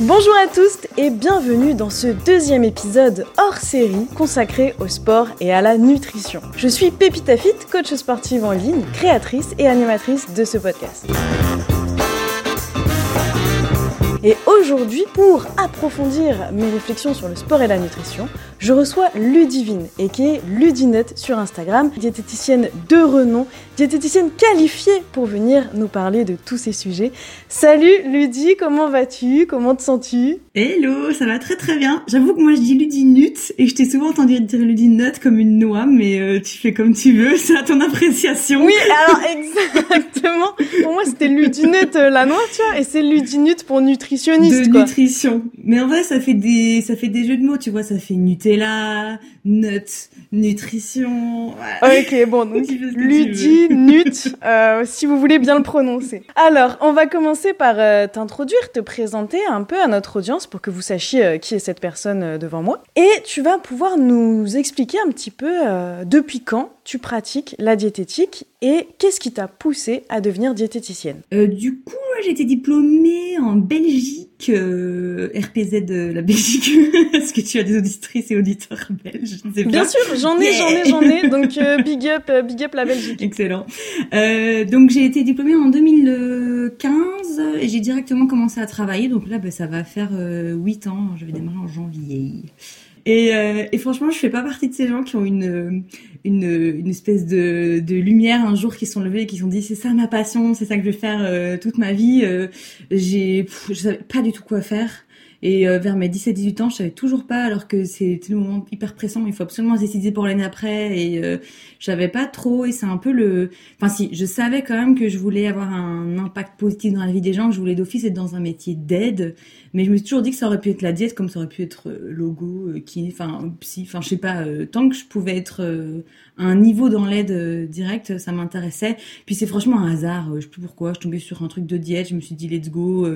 Bonjour à tous et bienvenue dans ce deuxième épisode hors série consacré au sport et à la nutrition. Je suis Pépita Fit, coach sportive en ligne, créatrice et animatrice de ce podcast. Et aujourd'hui, pour approfondir mes réflexions sur le sport et la nutrition, je reçois Ludivine, et qui est Ludinette sur Instagram, diététicienne de renom, diététicienne qualifiée pour venir nous parler de tous ces sujets. Salut Ludi, comment vas-tu? Comment te sens-tu? Hello, ça va très très bien. J'avoue que moi je dis Ludinut et je t'ai souvent entendu dire Ludinut comme une noix, mais euh, tu fais comme tu veux, c'est à ton appréciation. Oui, alors exactement. Pour moi c'était Ludinut euh, la noix, tu vois, et c'est Ludinut pour nutritionniste. De nutrition. Mais en vrai ça fait des ça fait des jeux de mots, tu vois, ça fait Nutella, nut, nutrition. Ok, bon donc Ludinut, euh, si vous voulez bien le prononcer. Alors, on va commencer par euh, t'introduire, te présenter un peu à notre audience pour que vous sachiez euh, qui est cette personne devant moi. Et tu vas pouvoir nous expliquer un petit peu depuis quand tu pratiques la diététique et qu'est-ce qui t'a poussé à devenir diététicienne? Du coup, j'ai été diplômée en Belgique, RPZ de la Belgique. Est-ce que tu as des auditrices et auditeurs belges Bien sûr, j'en ai, j'en ai, j'en ai. Donc big up, big up la Belgique. Excellent. donc j'ai été diplômée en 2015 et j'ai directement commencé à travailler. Donc là, ben, ça va faire euh, 8 ans. Je vais démarrer en janvier. Et, euh, et, franchement, je fais pas partie de ces gens qui ont une une, une espèce de, de lumière un jour qui sont levés et qui sont dit c'est ça ma passion, c'est ça que je vais faire euh, toute ma vie. Euh, j'ai je savais pas du tout quoi faire. Et euh, vers mes 17-18 ans, je savais toujours pas, alors que c'était le moment hyper pressant. Il faut absolument se décider pour l'année après. Et euh, je savais pas trop. Et c'est un peu le. Enfin, si, je savais quand même que je voulais avoir un impact positif dans la vie des gens, que je voulais d'office être dans un métier d'aide. Mais je me suis toujours dit que ça aurait pu être la diète, comme ça aurait pu être euh, logo, euh, qui, enfin, psy, enfin, je sais pas. tant que je pouvais être à un niveau dans l'aide directe, ça m'intéressait. Puis c'est franchement un hasard. je sais plus pourquoi. Je tombais sur un truc de diète. Je me suis dit let's go.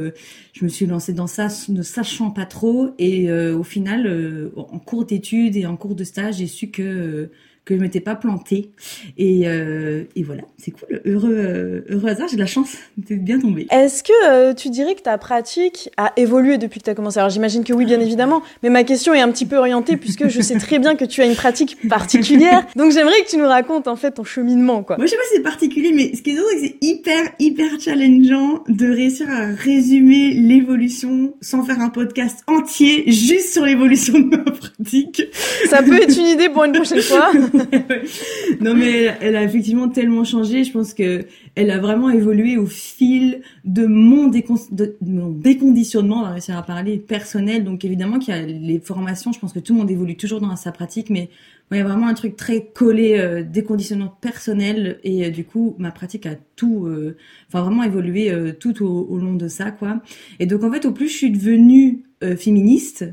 je me suis lancée dans ça, ne sachant pas trop. Et euh, au final, euh, en cours d'études et en cours de stage, j'ai su que euh, que je m'étais pas plantée. Et, euh, et voilà, c'est cool. Heureux, euh, heureux hasard, j'ai de la chance d'être bien tombée. Est-ce que euh, tu dirais que ta pratique a évolué depuis que tu as commencé? Alors j'imagine que oui, bien évidemment, mais ma question est un petit peu orientée puisque je sais très bien que tu as une pratique particulière. Donc j'aimerais que tu nous racontes en fait ton cheminement. Quoi. Moi je sais pas si c'est particulier, mais ce qui est drôle, c'est que c'est hyper, hyper challengeant de réussir à résumer l'évolution sans faire un podcast entier juste sur l'évolution de ma pratique. Ça peut être une idée pour une prochaine fois. non mais elle, a effectivement tellement changé. Je pense que elle a vraiment évolué au fil de mon, de mon déconditionnement, on va réussir à parler personnel. Donc évidemment qu'il y a les formations. Je pense que tout le monde évolue toujours dans sa pratique, mais il y a vraiment un truc très collé, euh, déconditionnement personnel. Et euh, du coup, ma pratique a tout, euh, enfin vraiment évolué euh, tout au, long de ça, quoi. Et donc en fait, au plus je suis devenue féministe,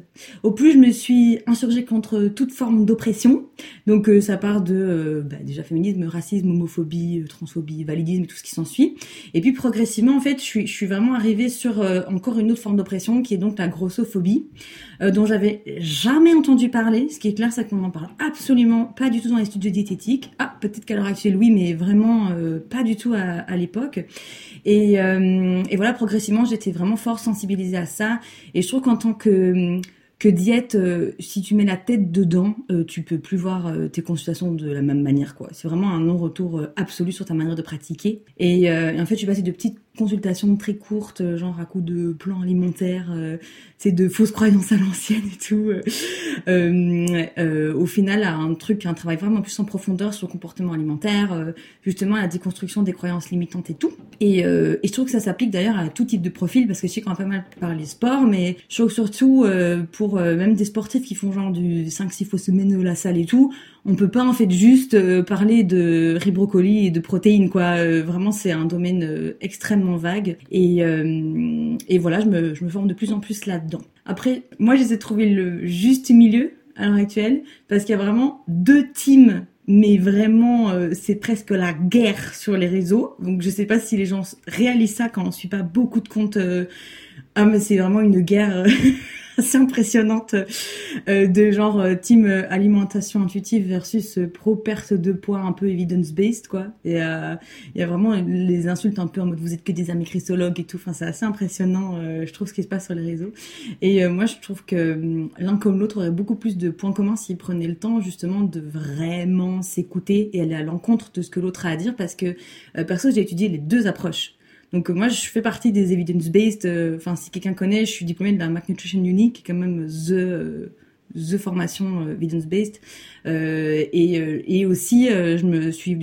au plus je me suis insurgée contre toute forme d'oppression. Donc ça part de bah, déjà féminisme, racisme, homophobie, transphobie, validisme, tout ce qui s'ensuit. Et puis progressivement, en fait, je suis, je suis vraiment arrivée sur encore une autre forme d'oppression qui est donc la grossophobie, dont j'avais jamais entendu parler. Ce qui est clair, c'est qu'on n'en parle absolument pas du tout dans les études de diététique. Ah, peut-être qu'à l'heure actuelle, oui, mais vraiment pas du tout à, l'époque. Et, et voilà, progressivement, j'étais vraiment fort sensibilisée à ça. Et je trouve qu'en tant que que diète, euh, si tu mets la tête dedans, euh, tu peux plus voir euh, tes consultations de la même manière, quoi. C'est vraiment un non-retour absolu sur ta manière de pratiquer. Et, et, en fait, je suis passée de petites consultations très courtes, genre à coup de plan alimentaire, c'est de fausses croyances à l'ancienne et tout. au final, à un truc, un travail vraiment plus en profondeur sur le comportement alimentaire, justement à la déconstruction des croyances limitantes et tout. Et, je trouve que ça s'applique d'ailleurs à tout type de profil, parce que je sais qu'on a pas mal parlé sport, mais je trouve surtout pour euh, même des sportifs qui font genre du 5-6 fois semaine la salle et tout, on peut pas en fait juste euh, parler de riz brocoli et de protéines quoi. Euh, vraiment c'est un domaine extrêmement vague et, et voilà je me, forme de plus en plus là-dedans. Après moi j'essaie de trouver le juste milieu à l'heure actuelle parce qu'il y a vraiment deux teams mais vraiment c'est presque la guerre sur les réseaux. Donc je sais pas si les gens réalisent ça quand on suit pas beaucoup de comptes. Ah mais c'est vraiment une guerre assez impressionnantes euh, de genre euh, team alimentation intuitive versus pro perte de poids un peu evidence based quoi. Et il y a vraiment les insultes un peu en mode vous êtes que des amis christologues et tout. Enfin c'est assez impressionnant. je trouve ce qui se passe sur les réseaux. Et moi je trouve que l'un comme l'autre aurait beaucoup plus de points communs s'ils prenaient le temps justement de vraiment s'écouter et aller à l'encontre de ce que l'autre a à dire parce que perso j'ai étudié les deux approches. Donc euh, moi, je fais partie des evidence-based. Euh, enfin, si quelqu'un connaît, je suis diplômée de la Mac Nutrition Unique, qui est quand même the euh, the formation evidence-based. et, et aussi, je me suis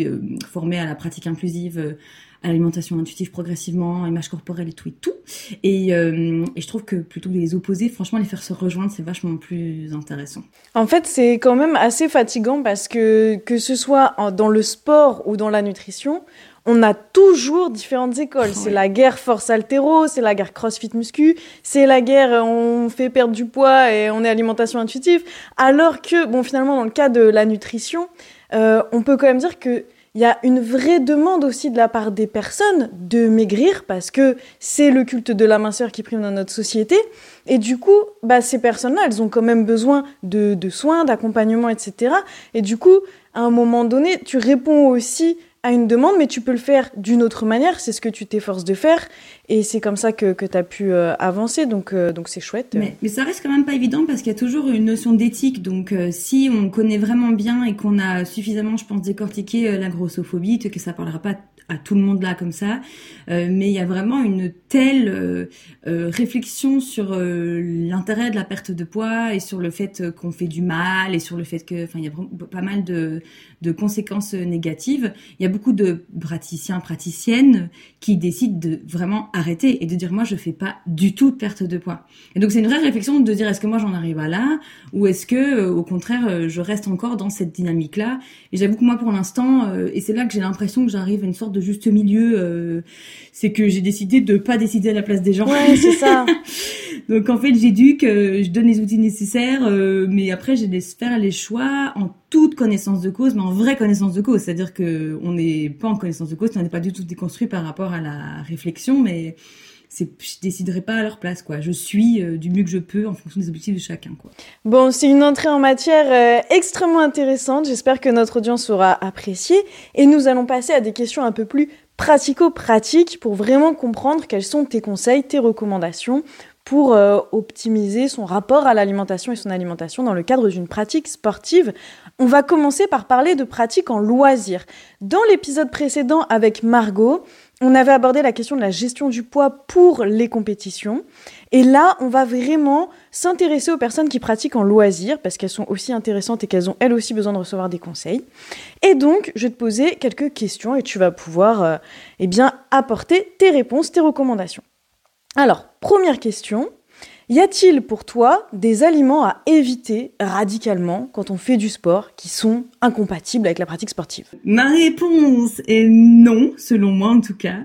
formée à la pratique inclusive à l'alimentation intuitive progressivement, image corporelle et tout et tout. Et, et, je trouve que plutôt les opposer, franchement, les faire se rejoindre, c'est vachement plus intéressant. En fait, c'est quand même assez fatigant parce que que ce soit dans le sport ou dans la nutrition, on a toujours différentes écoles. C'est la guerre force altéro, c'est la guerre crossfit muscu, c'est la guerre euh, on fait perdre du poids et on est alimentation intuitive. Alors que, bon, finalement, dans le cas de la nutrition, euh, on peut quand même dire que il y a une vraie demande aussi de la part des personnes de maigrir parce que c'est le culte de la minceur qui prime dans notre société. Et du coup, bah, ces personnes-là, elles ont quand même besoin de, de soins, d'accompagnement, etc. Et du coup, à un moment donné, tu réponds aussi à une demande, mais tu peux le faire d'une autre manière. C'est ce que tu t'efforces de faire. Et c'est comme ça que, que tu as pu euh, avancer. Donc, euh, donc c'est chouette. Mais, ça reste quand même pas évident parce qu'il y a toujours une notion d'éthique. Donc, euh, si on connaît vraiment bien et qu'on a suffisamment, je pense, décortiqué la grossophobie, que ça parlera pas à tout le monde là comme ça, mais il y a vraiment une telle réflexion sur l'intérêt de la perte de poids et sur le fait qu'on fait du mal et sur le fait que, enfin, il y a pas mal de, de conséquences négatives. Il y a beaucoup de praticiens, praticiennes qui décident de vraiment arrêter et de dire moi je fais pas du tout de perte de poids. Et donc c'est une vraie réflexion de dire est-ce que moi j'en arrive à là ou est-ce que au contraire je reste encore dans cette dynamique là. Et j'avoue que moi pour l'instant et c'est là que j'ai l'impression que j'arrive à une sorte de juste milieu. Euh, c'est que j'ai décidé de pas décider à la place des gens. Ouais, c'est ça. Donc en fait, j'éduque, je donne les outils nécessaires, euh, mais après, je laisse faire les choix en toute connaissance de cause, mais en vraie connaissance de cause. C'est-à-dire que on n'est pas en connaissance de cause, on n'est pas du tout déconstruit par rapport à la réflexion, mais c'est je déciderai pas à leur place quoi. Je suis euh, du mieux que je peux en fonction des objectifs de chacun quoi. Bon, c'est une entrée en matière euh, extrêmement intéressante. J'espère que notre audience aura apprécié et nous allons passer à des questions un peu plus pratico-pratiques pour vraiment comprendre quels sont tes conseils, tes recommandations pour euh, optimiser son rapport à l'alimentation et son alimentation dans le cadre d'une pratique sportive. On va commencer par parler de pratique en loisir. Dans l'épisode précédent avec Margot, on avait abordé la question de la gestion du poids pour les compétitions. Et là, on va vraiment s'intéresser aux personnes qui pratiquent en loisir, parce qu'elles sont aussi intéressantes et qu'elles ont elles aussi besoin de recevoir des conseils. Et donc, je vais te poser quelques questions et tu vas pouvoir euh, eh bien, apporter tes réponses, tes recommandations. Alors, première question, y a-t-il pour toi des aliments à éviter radicalement quand on fait du sport qui sont incompatibles avec la pratique sportive? Ma réponse est non, selon moi en tout cas.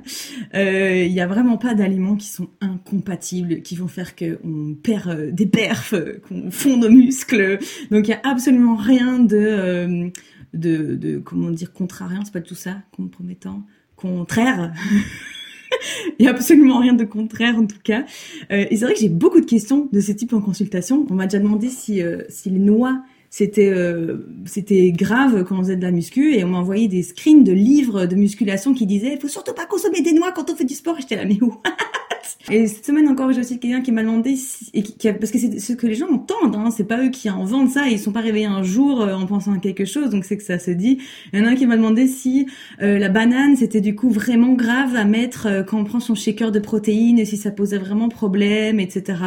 Il euh, n'y a vraiment pas d'aliments qui sont incompatibles, qui vont faire qu'on perd euh, des perfs, qu'on fond nos muscles. Donc il n'y a absolument rien de, euh, de, de, comment dire, contrariant, c'est pas tout ça, compromettant, contraire. Il n'y a absolument rien de contraire en tout cas. Euh, et c'est vrai que j'ai beaucoup de questions de ce type en consultation. On m'a déjà demandé si, euh, si les noix c'était euh, c'était grave quand on faisait de la muscu et on m'a envoyé des screens de livres de musculation qui disaient il faut surtout pas consommer des noix quand on fait du sport j'étais là mais où? Et cette semaine encore, j'ai aussi quelqu'un qui m'a demandé si, parce que c'est ce que les gens entendent, hein, c'est pas eux qui en vendent ça, ils sont pas réveillés un jour euh, en pensant à quelque chose, donc c'est que ça se dit. Il y en a un qui m'a demandé si euh, la banane c'était du coup vraiment grave à mettre euh, quand on prend son shaker de protéines, si ça posait vraiment problème, etc.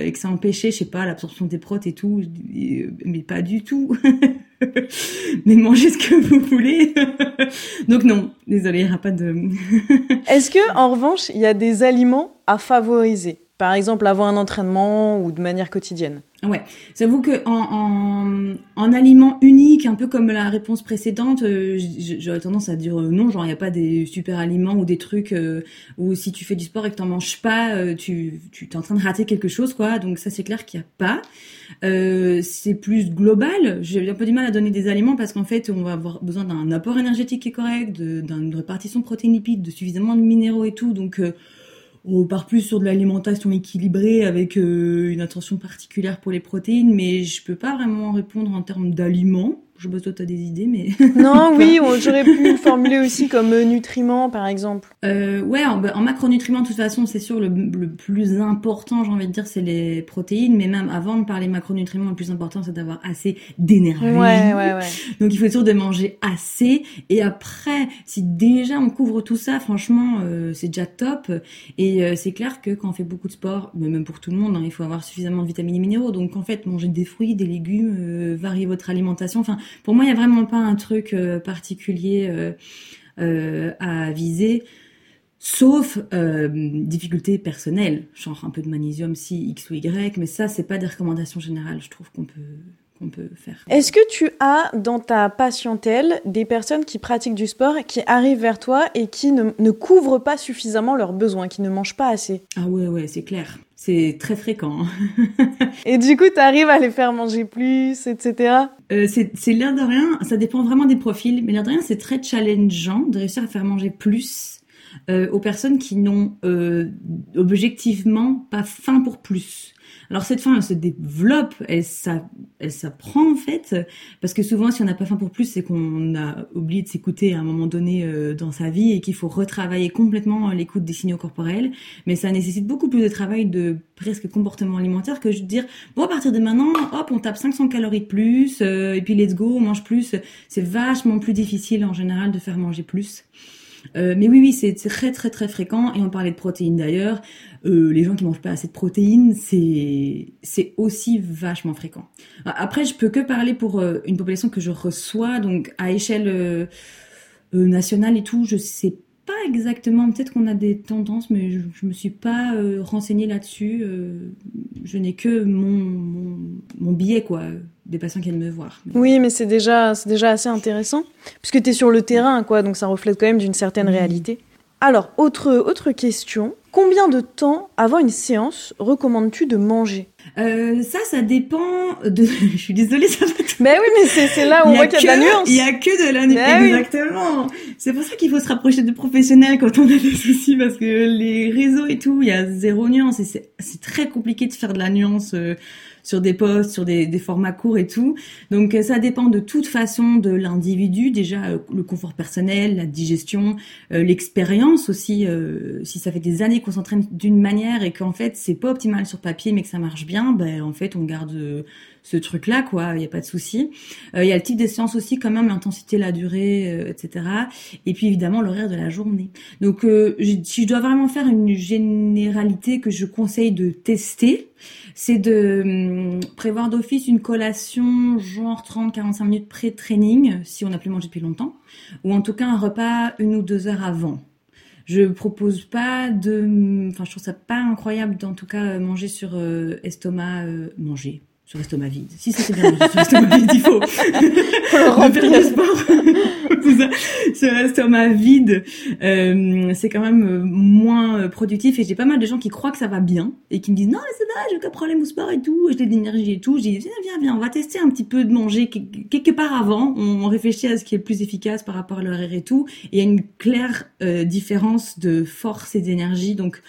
et que ça empêchait, je sais pas, l'absorption des protes et tout, mais pas du tout. mais mangez ce que vous voulez. Donc non, désolé, il n'y aura pas de... Est-ce que, en revanche, il y a des aliments à favoriser? Par exemple, avant un entraînement ou de manière quotidienne Ouais, j'avoue que en, en, en, aliment unique, un peu comme la réponse précédente, euh, j'aurais tendance à dire euh, non, genre il n'y a pas des super aliments ou des trucs euh, où si tu fais du sport et que t'en manges pas, tu tu es en train de rater quelque chose quoi. Donc ça c'est clair qu'il n'y a pas. c'est plus global. J'ai un peu du mal à donner des aliments parce qu'en fait on va avoir besoin d'un apport énergétique qui est correct, d'une répartition protéine lipides, de suffisamment de minéraux et tout. Donc on part plus sur de l'alimentation équilibrée avec une attention particulière pour les protéines, mais je peux pas vraiment répondre en termes d'aliments. Je pas toi, t'as des idées, mais... non, oui, j'aurais pu formuler aussi comme euh, nutriments, par exemple. Euh, ouais, en, en, macronutriments, de toute façon, c'est sûr, le, le, plus important, j'ai envie de dire, c'est les protéines. Mais même avant de parler macronutriments, le plus important, c'est d'avoir assez d'énergie. Ouais, ouais, ouais. Donc, il faut toujours de manger assez. Et après, si déjà on couvre tout ça, franchement, euh, c'est déjà top. Et euh, c'est clair que quand on fait beaucoup de sport, mais même pour tout le monde, hein, il faut avoir suffisamment de vitamines et minéraux. Donc, en fait, manger des fruits, des légumes, varier votre alimentation. Enfin, pour moi, il n'y a vraiment pas un truc euh, particulier euh, euh, à viser. Sauf difficultés personnelles, genre un peu de magnésium si X ou Y, mais ça c'est pas des recommandations générales, je trouve qu'on peut qu'on peut faire. Est-ce que tu as dans ta patientèle des personnes qui pratiquent du sport, qui arrivent vers toi et qui ne, ne couvrent pas suffisamment leurs besoins, qui ne mangent pas assez? Ah ouais ouais c'est clair c'est très fréquent. et du coup, tu arrives à les faire manger plus, etc. Euh, c'est l'air de rien, ça dépend vraiment des profils, mais l'air de rien, c'est très challengeant de réussir à faire manger plus euh, aux personnes qui n'ont euh, objectivement pas faim pour plus. Alors cette faim, elle se développe, elle, ça, elle s'apprend en fait, parce que souvent, si on n'a pas faim pour plus, c'est qu'on a oublié de s'écouter à un moment donné euh, dans sa vie et qu'il faut retravailler complètement l'écoute des signaux corporels. Mais ça nécessite beaucoup plus de travail de presque comportement alimentaire que veux dire, bon, à partir de maintenant, hop, on tape 500 calories de plus, euh, et puis let's go, on mange plus. C'est vachement plus difficile en général de faire manger plus. Euh, mais oui, oui, c'est très très très fréquent. Et on parlait de protéines d'ailleurs. Euh, les gens qui mangent pas assez de protéines, c'est c'est aussi vachement fréquent. Après, je peux que parler pour euh, une population que je reçois, donc à échelle euh, nationale et tout. Je sais pas exactement. Peut-être qu'on a des tendances, mais je, je me suis pas renseignée là-dessus. je n'ai que mon, mon mon billet quoi des patients qui viennent me voir. Oui, mais c'est déjà, déjà assez intéressant, puisque tu es sur le terrain, quoi, donc ça reflète quand même d'une certaine mmh. réalité. Alors, autre, autre question, combien de temps avant une séance recommandes-tu de manger? Euh, ça, ça dépend de. je suis désolée, ça va. Mais oui, mais c'est là où on voit qu'il y a de la nuance. Il y a que de la nuance. Exactement. Oui. C'est pour ça qu'il faut se rapprocher de professionnels quand on a des soucis, parce que les réseaux et tout, il y a zéro nuance et c'est très compliqué de faire de la nuance. Euh, sur des postes, sur des, des, formats courts et tout. Donc euh, ça dépend de toute façon de l'individu, déjà euh, le confort personnel, la digestion, euh, l'expérience aussi. si ça fait des années qu'on s'entraîne d'une manière et qu'en fait c'est pas optimal sur papier mais que ça marche bien, ben en fait on garde ce truc-là, quoi. Il n'y a pas de souci. Il y a le type des séances aussi, quand même, l'intensité, la durée, etc. Et puis évidemment l'horaire de la journée. Donc, si je dois vraiment faire une généralité que je conseille de tester, c'est de hum, prévoir d'office une collation genre 30-45 minutes pré-training, si on n'a plus mangé depuis longtemps, ou en tout cas un repas une ou deux heures avant. Je propose pas de, hum, enfin je trouve ça pas incroyable d'en tout cas manger sur euh, estomac, euh, manger sur estomac vide. Si c'est bien sur estomac vide, il faut, faut le remplir sport. ce estomac vide, euh, c'est quand même euh, moins euh, productif. Et j'ai pas mal de gens qui croient que ça va bien et qui me disent non mais c'est vrai, j'ai aucun problème au sport et tout, j'ai de l'énergie et tout. J'ai dit viens viens viens, on va tester un petit peu de manger quelque part avant. On réfléchit à ce qui est le plus efficace par rapport à l'horaire et tout. Et il y a une claire euh, différence de force et d'énergie. Donc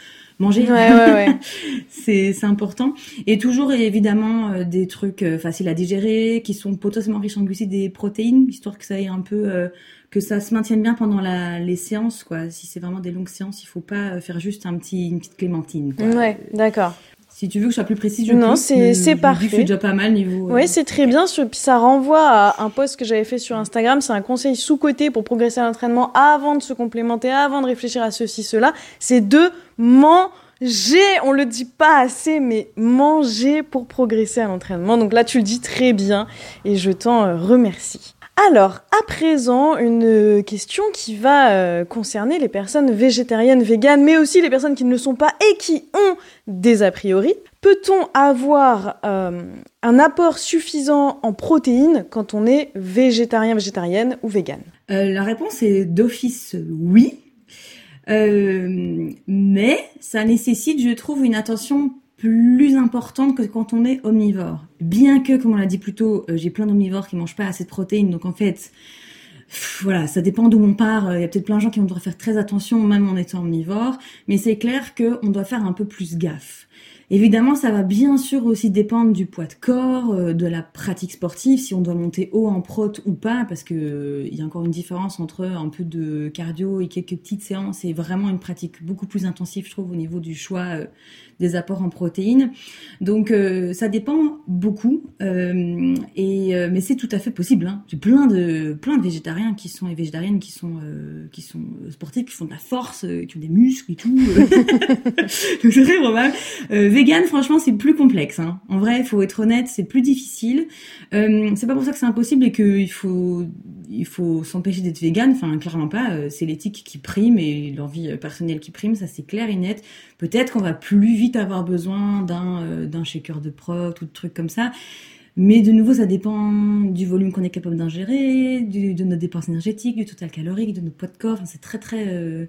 manger. Ouais, ouais, ouais. c'est important. Et toujours évidemment euh, des trucs euh, faciles à digérer, qui sont potentiellement riches en glucides et protéines, histoire que ça ait un peu euh, que ça se maintienne bien pendant la, les séances, quoi. Si c'est vraiment des longues séances, il faut pas faire juste un petit, une petite clémentine. Quoi. Ouais, d'accord. Si tu veux que je sois plus précise, je non, c'est c'est parfait. Je déjà pas mal niveau. Oui, c'est très bien. Puis ça renvoie à un post que j'avais fait sur Instagram. C'est un conseil sous côté pour progresser à l'entraînement avant de se complémenter, avant de réfléchir à ceci, cela. C'est de manger. On le dit pas assez, mais manger pour progresser à l'entraînement. Donc là, tu le dis très bien et je t'en euh, remercie. Alors, à présent, une question qui va euh, concerner les personnes végétariennes, véganes, mais aussi les personnes qui ne le sont pas et qui ont des a priori. Peut-on avoir euh, un apport suffisant en protéines quand on est végétarien, végétarienne ou végane? Euh, La réponse est d'office oui. Mais ça nécessite, je trouve, une attention plus importante que quand on est omnivore. Bien que, comme on l'a dit plus tôt, euh, j'ai plein d'omnivores qui mangent pas assez de protéines, donc en fait, voilà, ça dépend d'où on part. Il y a peut-être plein de gens qui vont devoir faire très attention, même en étant omnivore. Mais c'est clair qu'on doit faire un peu plus gaffe. Évidemment, ça va bien sûr aussi dépendre du poids de corps, euh, de la pratique sportive, si on doit monter haut en prot ou pas, parce que euh, y a encore une différence entre un peu de cardio et quelques petites séances et vraiment une pratique beaucoup plus intensive, je trouve, au niveau du choix euh, des apports en protéines. Donc ça dépend beaucoup, et mais c'est tout à fait possible. Hein. J'ai plein de plein de végétariens qui sont et végétariennes qui sont qui sont sportifs, qui font de la force, qui ont des muscles et tout. Donc c'est très probable. Vegan, franchement, c'est plus complexe. Hein. En vrai, il faut être honnête, c'est plus difficile. c'est pas pour ça que c'est impossible et qu'il faut il faut s'empêcher d'être vegan. Enfin, clairement pas. C'est l'éthique qui prime et l'envie personnelle qui prime. Ça, c'est clair et net. Peut-être qu'on va plus vite avoir besoin d'un euh, d'un shaker de prot ou de trucs comme ça. Mais de nouveau, ça dépend du volume qu'on est capable d'ingérer, de nos dépenses énergétiques, du total calorique, de nos poids de corps. c'est très très euh,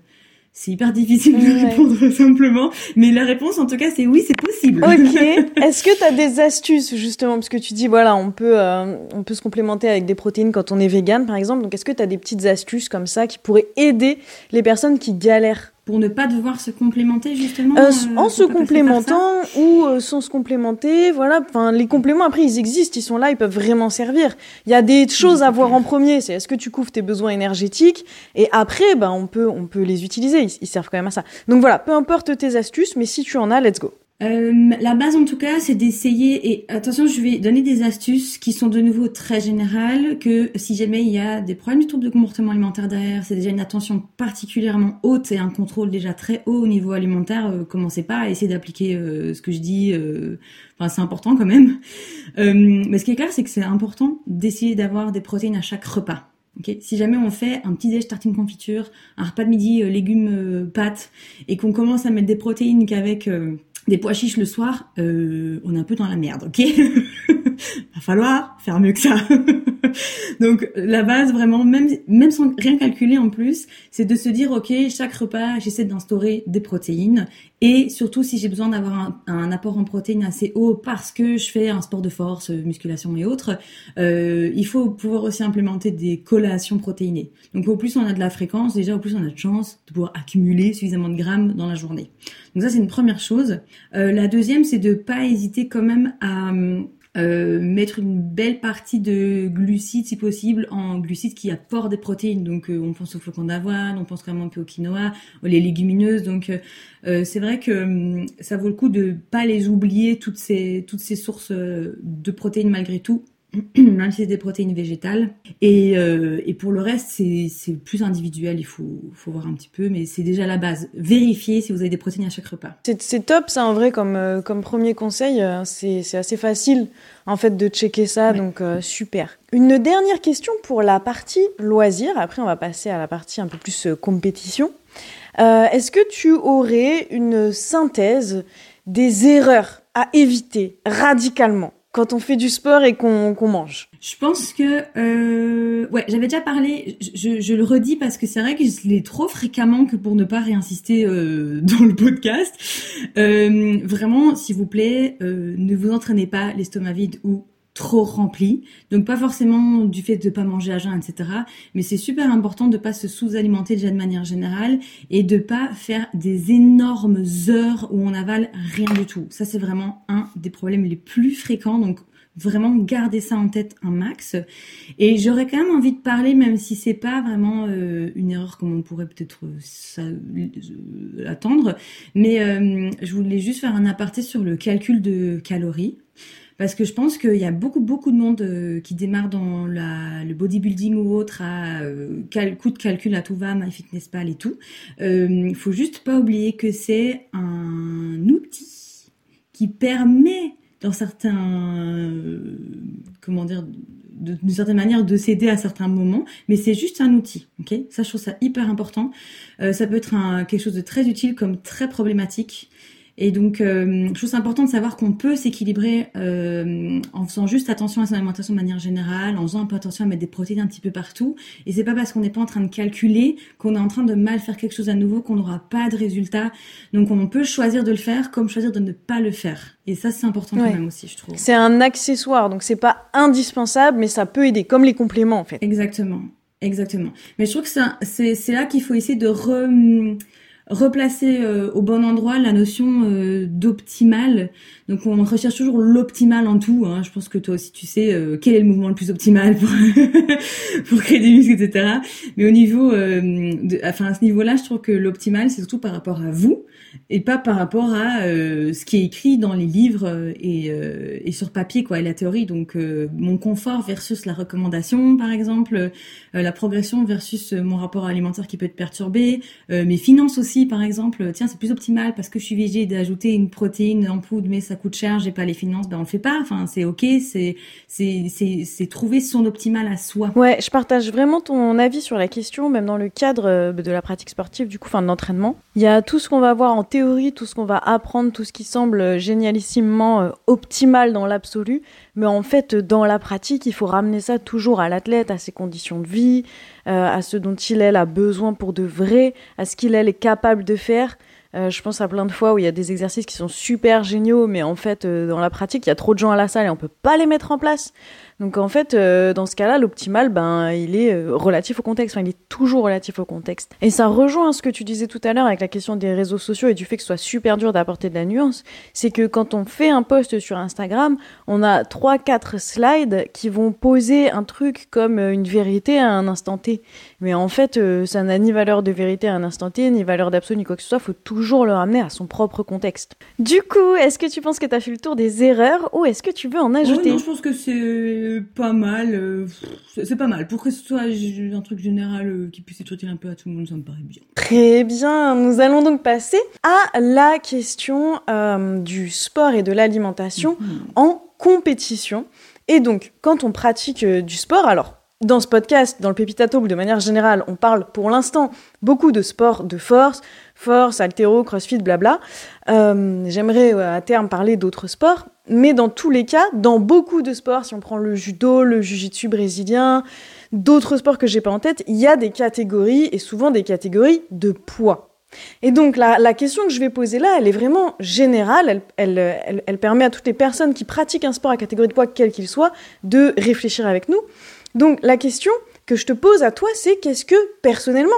c'est hyper difficile de répondre simplement, mais la réponse en tout cas c'est oui, c'est possible. Ok. Est-ce que tu as des astuces justement? Parce que tu dis voilà, on peut euh, on peut se complémenter avec des protéines quand on est vegan par exemple. Donc est-ce que tu as des petites astuces comme ça qui pourraient aider les personnes qui galèrent? Pour ne pas devoir se complémenter justement euh, euh, en se complémentant ou euh, sans se complémenter voilà. Enfin les compléments après ils existent ils sont là ils peuvent vraiment servir. Il y a des choses à voir en premier c'est est-ce que tu couvres tes besoins énergétiques? Et après ben on peut on peut les utiliser ils servent quand même à ça. Donc voilà peu importe tes astuces mais si tu en as let's go euh, la base en tout cas, c'est d'essayer, et attention, je vais donner des astuces qui sont de nouveau très générales, que si jamais il y a des problèmes du trouble de comportement alimentaire derrière, c'est déjà une attention particulièrement haute et un contrôle déjà très haut au niveau alimentaire, euh, commencez pas à essayer d'appliquer euh, ce que je dis, enfin c'est important quand même. mais ce qui est clair, c'est que c'est important d'essayer d'avoir des protéines à chaque repas. Si jamais on fait un petit déj tartine confiture, un repas de midi légumes pâtes, et qu'on commence à mettre des protéines qu'avec des pois chiches le soir, euh, on est un peu dans la merde, ok? Va falloir faire mieux que ça. Donc la base vraiment, même même sans rien calculer en plus, c'est de se dire ok, chaque repas j'essaie d'instaurer des protéines et surtout si j'ai besoin d'avoir un, apport en protéines assez haut parce que je fais un sport de force, musculation et autres, euh, il faut pouvoir aussi implémenter des collations protéinées. Donc au plus on a de la fréquence, déjà au plus on a de chance de pouvoir accumuler suffisamment de grammes dans la journée. Donc ça c'est une première chose. Euh, la deuxième c'est de pas hésiter quand même à euh, mettre une belle partie de glucides si possible en glucides qui apportent des protéines. Donc euh, on pense aux flocons d'avoine, on pense quand même un peu au quinoa, les légumineuses. Donc euh, c'est vrai que hum, ça vaut le coup de pas les oublier toutes ces toutes ces sources de protéines malgré tout même si c'est des protéines végétales. Et, euh, et pour le reste, c'est plus individuel, il faut, faut voir un petit peu, mais c'est déjà la base. Vérifiez si vous avez des protéines à chaque repas. C'est top, ça, en vrai, comme, euh, comme premier conseil. Euh, c'est assez facile, en fait, de checker ça, donc super. Une dernière question pour la partie loisir. Après, on va passer à la partie un peu plus compétition. Est-ce que tu aurais une synthèse des erreurs à éviter radicalement? Quand on fait du sport et qu'on mange Je pense que euh, ouais, j'avais déjà parlé. Je, je, le redis parce que c'est vrai que je l'ai trop fréquemment que pour ne pas réinsister euh, dans le podcast. Euh, vraiment, s'il vous plaît, euh, ne vous entraînez pas l'estomac vide ou trop rempli. Donc pas forcément du fait de pas manger à jeun, etc. Mais c'est super important de pas se sous-alimenter déjà de manière générale et de pas faire des énormes heures où on avale rien du tout. Ça c'est vraiment un des problèmes les plus fréquents. Donc vraiment garder ça en tête un max. Et j'aurais quand même envie de parler, même si c'est pas vraiment euh, une erreur comme on pourrait peut-être euh, attendre, mais euh, je voulais juste faire un aparté sur le calcul de calories parce que je pense qu'il y a beaucoup beaucoup de monde euh, qui démarre dans le bodybuilding ou autre à euh, coup de calcul à tout va, MyFitnessPal et tout. Il euh, faut juste pas oublier que c'est un outil qui permet dans certains comment dire d'une certaine manière de s'aider à certains moments, mais c'est juste un outil, ok? Ça, je trouve ça hyper important. ça peut être quelque chose de très utile comme très problématique. Et donc, euh, je trouve c'est important de savoir qu'on peut s'équilibrer euh, en faisant juste attention à son alimentation de manière générale, en faisant un peu attention à mettre des protéines un petit peu partout. Et c'est pas parce qu'on n'est pas en train de calculer qu'on est en train de mal faire quelque chose à nouveau qu'on n'aura pas de résultat. Donc, on peut choisir de le faire comme choisir de ne pas le faire. Et ça, c'est important quand même aussi, je trouve. C'est un accessoire, donc c'est pas indispensable, mais ça peut aider, comme les compléments en fait. Exactement. Exactement. Mais je trouve que c'est c'est là qu'il faut essayer de re, replacer euh, au bon endroit la notion euh, d'optimal. Donc on recherche toujours l'optimal en tout. Hein. Je pense que toi aussi tu sais euh, quel est le mouvement le plus optimal pour pour créer des muscles, etc. Mais au niveau, de, enfin à ce niveau-là, je trouve que l'optimal c'est surtout par rapport à vous et pas par rapport à ce qui est écrit dans les livres et, et sur papier quoi et la théorie. Donc mon confort versus la recommandation par exemple, la progression versus mon rapport alimentaire qui peut être perturbé, mes finances aussi par exemple, tiens, c'est plus optimal parce que je suis végé d'ajouter une protéine en poudre, mais ça coûte cher, j'ai pas les finances, ben on le fait pas. Enfin, c'est ok, c'est c'est trouver son optimal à soi. Ouais, je partage vraiment ton avis sur la question, même dans le cadre euh, de la pratique sportive, du coup, enfin de l'entraînement. Il y a tout ce qu'on va voir en théorie, tout ce qu'on va apprendre, tout ce qui semble génialissimement euh, optimal dans l'absolu, mais en fait, dans la pratique, il faut ramener ça toujours à l'athlète, à ses conditions de vie, euh, à ce dont il elle a besoin pour de vrai, à ce qu'il elle est capable de faire. Euh, je pense à plein de fois où il y a des exercices qui sont super géniaux, mais en fait, euh, dans la pratique, il y a trop de gens à la salle et on peut pas les mettre en place. Donc en fait, euh, dans ce cas-là, l'optimal, ben, il est euh, relatif au contexte. Enfin, il est toujours relatif au contexte. Et ça rejoint ce que tu disais tout à l'heure avec la question des réseaux sociaux et du fait que ce soit super dur d'apporter de la nuance. C'est que quand on fait un post sur Instagram, on a trois, quatre slides qui vont poser un truc comme euh, une vérité à un instant T. Mais en fait, ça n'a ni valeur de vérité à un instant T, ni valeur d'absolu, ni quoi que ce soit. Faut toujours le ramener à son propre contexte. Du coup, est-ce que tu penses que tu as fait le tour des erreurs ou est-ce que tu veux en ajouter? Non, je pense que c'est pas mal. Euh, c'est pas mal. Pour que ce soit un truc général euh, qui puisse être utile un peu à tout le monde, ça me paraît bien. Très bien. Nous allons donc passer à la question euh, du sport et de l'alimentation mhm. en compétition. Et donc, quand on pratique du sport, alors dans ce podcast, dans le Pépitato, de manière générale, on parle pour l'instant beaucoup de sport de force, force, altéro, crossfit, blabla. Euh, J'aimerais à terme parler d'autres sports, mais dans tous les cas, dans beaucoup de sports, si on prend le judo, le jujitsu brésilien, d'autres sports que j'ai pas en tête, il y a des catégories et souvent des catégories de poids. Et donc la, question que je vais poser là, elle est vraiment générale, elle permet à toutes les personnes qui pratiquent un sport à catégorie de poids, quel qu'il soit, de réfléchir avec nous. Donc la question que je te pose à toi, c'est qu'est-ce que personnellement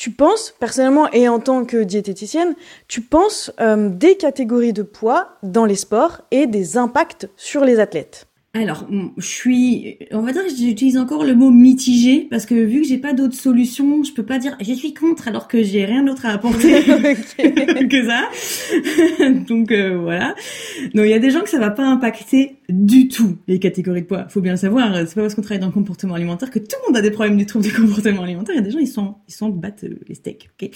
tu penses, personnellement et en tant que diététicienne, tu penses euh, des catégories de poids dans les sports et des impacts sur les athlètes? Alors, je suis, on va dire que j'utilise encore le mot mitigé parce que vu que j'ai pas d'autre solution, je peux pas dire je suis contre alors que j'ai rien d'autre à apporter que ça. Donc euh, voilà. Donc il y a des gens que ça va pas impacter du tout les catégories de poids. Faut bien le savoir. C'est pas parce qu'on travaille dans le comportement alimentaire que tout le monde a des problèmes du trouble du comportement alimentaire. Il y a des gens ils sont ils sont battent euh, les steaks. Ok.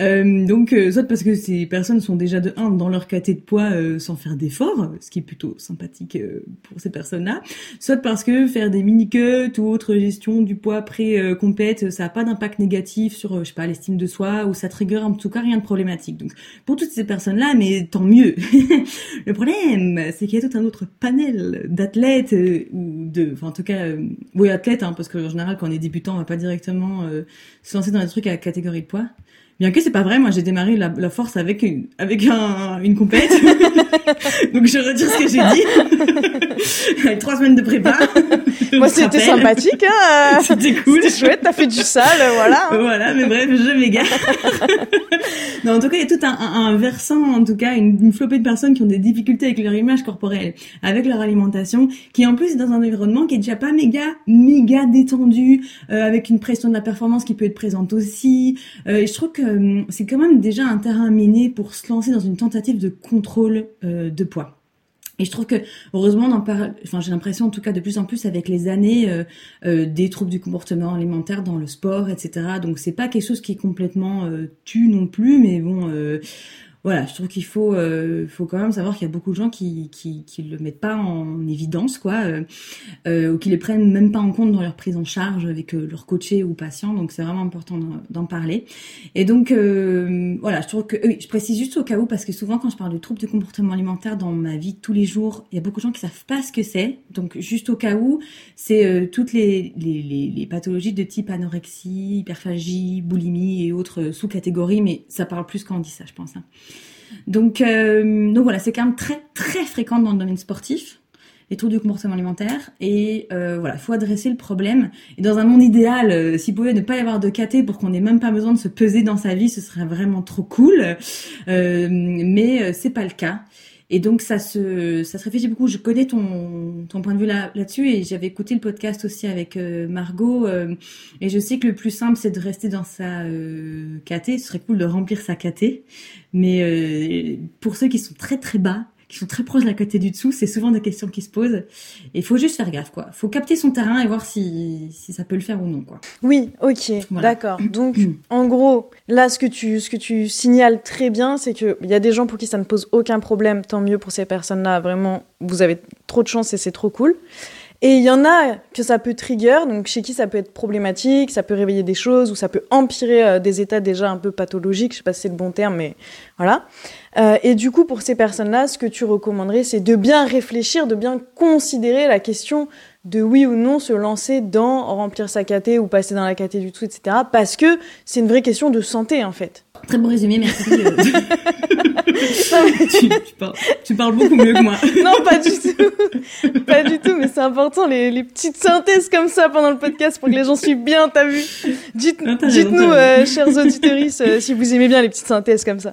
Euh, donc euh, soit parce que ces personnes sont déjà de 1 dans leur caté de poids sans faire d'efforts, ce qui est plutôt sympathique pour ces personnes là soit parce que faire des mini-cuts ou autre gestion du poids pré-compète, ça n'a pas d'impact négatif sur, euh, je sais pas, l'estime de soi, ou ça trigger en tout cas rien de problématique. Donc, pour toutes ces personnes-là, mais tant mieux. le problème, c'est qu'il y a tout un autre panel d'athlètes, euh, ou de, enfin, en tout cas, euh, oui, athlètes, hein, parce qu'en général, quand on est débutant, on va pas directement se lancer dans des trucs à catégorie de poids. Bien que c'est pas vrai, moi j'ai démarré la, la, force avec une, avec un, une compète. Donc je retire ce que j'ai dit. avec trois semaines de prépa. Moi c'était sympathique, hein. C'était cool. C'était chouette, t'as fait du sale, voilà. voilà, mais bref, je m'égare. non, en tout cas, il y a tout un, un, versant, en tout cas, une, une, flopée de personnes qui ont des difficultés avec leur image corporelle, avec leur alimentation, qui en plus est dans un environnement qui est déjà pas méga, méga détendu, euh, avec une pression de la performance qui peut être présente aussi. Euh, et je trouve que euh, c'est quand même déjà un terrain miné pour se lancer dans une tentative de contrôle euh, de poids. Et je trouve que heureusement on en parle, enfin j'ai l'impression en tout cas de plus en plus avec les années euh, des troubles du comportement alimentaire dans le sport, etc. Donc c'est pas quelque chose qui est complètement tu non plus, mais bon voilà, je trouve qu'il faut, euh, faut quand même savoir qu'il y a beaucoup de gens qui, qui, qui le mettent pas en évidence, quoi, euh, euh ou qui les prennent même pas en compte dans leur prise en charge avec euh, leur coaché ou patient. Donc c'est vraiment important d'en parler. Et donc euh, voilà, je trouve que oui, je précise juste au cas où parce que souvent quand je parle de troubles du comportement alimentaire dans ma vie tous les jours, il y a beaucoup de gens qui savent pas ce que c'est. Donc juste au cas où, c'est toutes les, les, les, les, pathologies de type anorexie, hyperphagie, boulimie et autres sous-catégories, mais ça parle plus quand on dit ça, je pense. Hein. Donc, euh, donc voilà, c'est quand même très très fréquent dans le domaine sportif. les troubles du comportement alimentaire et euh, voilà, faut adresser le problème. Et dans un monde idéal, euh, s'il pouvait ne pas y avoir de KT pour qu'on n'ait même pas besoin de se peser dans sa vie, ce serait vraiment trop cool. Euh, mais c'est pas le cas. Et donc ça se ça se réfléchit beaucoup. Je connais ton ton point de vue là là-dessus et j'avais écouté le podcast aussi avec Margot et je sais que le plus simple c'est de rester dans sa euh, KT. Ce serait cool de remplir sa KT, mais pour ceux qui sont très très bas, qui sont très proches de la côté du dessous, c'est souvent des questions qui se posent. Et il faut juste faire gaffe, quoi. Faut capter son terrain et voir si, si ça peut le faire ou non, quoi. Oui, ok, d'accord. Donc, en gros, là, ce que tu, ce que tu signales très bien, c'est qu'il y a des gens pour qui ça ne pose aucun problème. Tant mieux pour ces personnes-là. Vraiment, vous avez trop de chance et c'est trop cool. Et il y en a que ça peut trigger, donc chez qui ça peut être problématique, ça peut réveiller des choses ou ça peut empirer euh, des états déjà un peu pathologiques, je sais pas si c'est le bon terme, mais voilà. Euh, et du coup, pour ces personnes-là, ce que tu recommanderais, c'est de bien réfléchir, de bien considérer la question de oui ou non se lancer dans remplir sa caté ou passer dans la caté du tout, etc. Parce que c'est une vraie question de santé, en fait. Très bon résumé, merci. Tu, tu, parles, beaucoup mieux que moi. non, pas du tout. Pas du tout, mais c'est important, les, les, petites synthèses comme ça pendant le podcast pour que les gens suivent bien, t'as vu Dites-nous, euh, chers auditeurs, euh, si vous aimez bien les petites synthèses comme ça.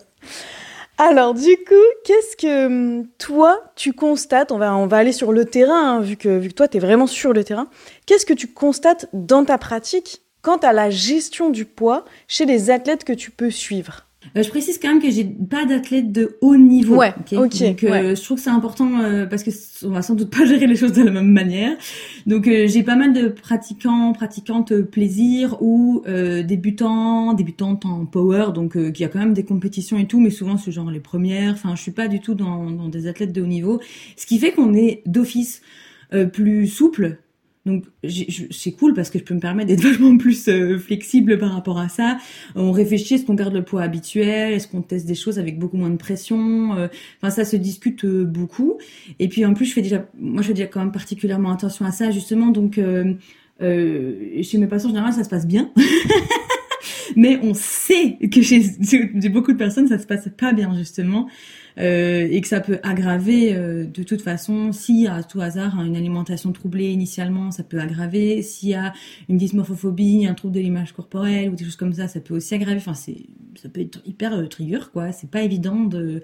Alors du coup, qu'est-ce que hum, toi tu constates On va on va aller sur le terrain hein, vu que vu que toi tu es vraiment sur le terrain. Qu'est-ce que tu constates dans ta pratique quant à la gestion du poids chez les athlètes que tu peux suivre? Je précise quand même que j'ai pas d'athlète de haut niveau. Ouais, ok. Donc euh, je trouve que c'est important euh, parce que on va sans doute pas gérer les choses de la même manière. Donc j'ai pas mal de pratiquants, pratiquantes plaisir ou débutants, débutantes en power, donc qui a quand même des compétitions et tout, mais souvent c'est genre les premières. Enfin, je suis pas du tout dans, dans des athlètes de haut niveau, ce qui fait qu'on est d'office plus souple donc c'est cool parce que je peux me permettre d'être vachement plus euh, flexible par rapport à ça. On réfléchit, est-ce qu'on garde le poids habituel, est-ce qu'on teste des choses avec beaucoup moins de pression? Euh, enfin ça se discute euh, beaucoup. Et puis en plus je fais déjà, moi je fais déjà quand même particulièrement attention à ça justement. Donc chez mes patients en général ça se passe bien. Mais on sait que chez, beaucoup de personnes ça se passe pas bien justement. Euh, et que ça peut aggraver euh, de toute façon. Si à tout hasard une alimentation troublée initialement, ça peut aggraver. S'il y a une dysmorphophobie, un trouble de l'image corporelle ou des choses comme ça, ça peut aussi aggraver. Enfin, c'est ça peut être hyper euh, trigger quoi. C'est pas évident de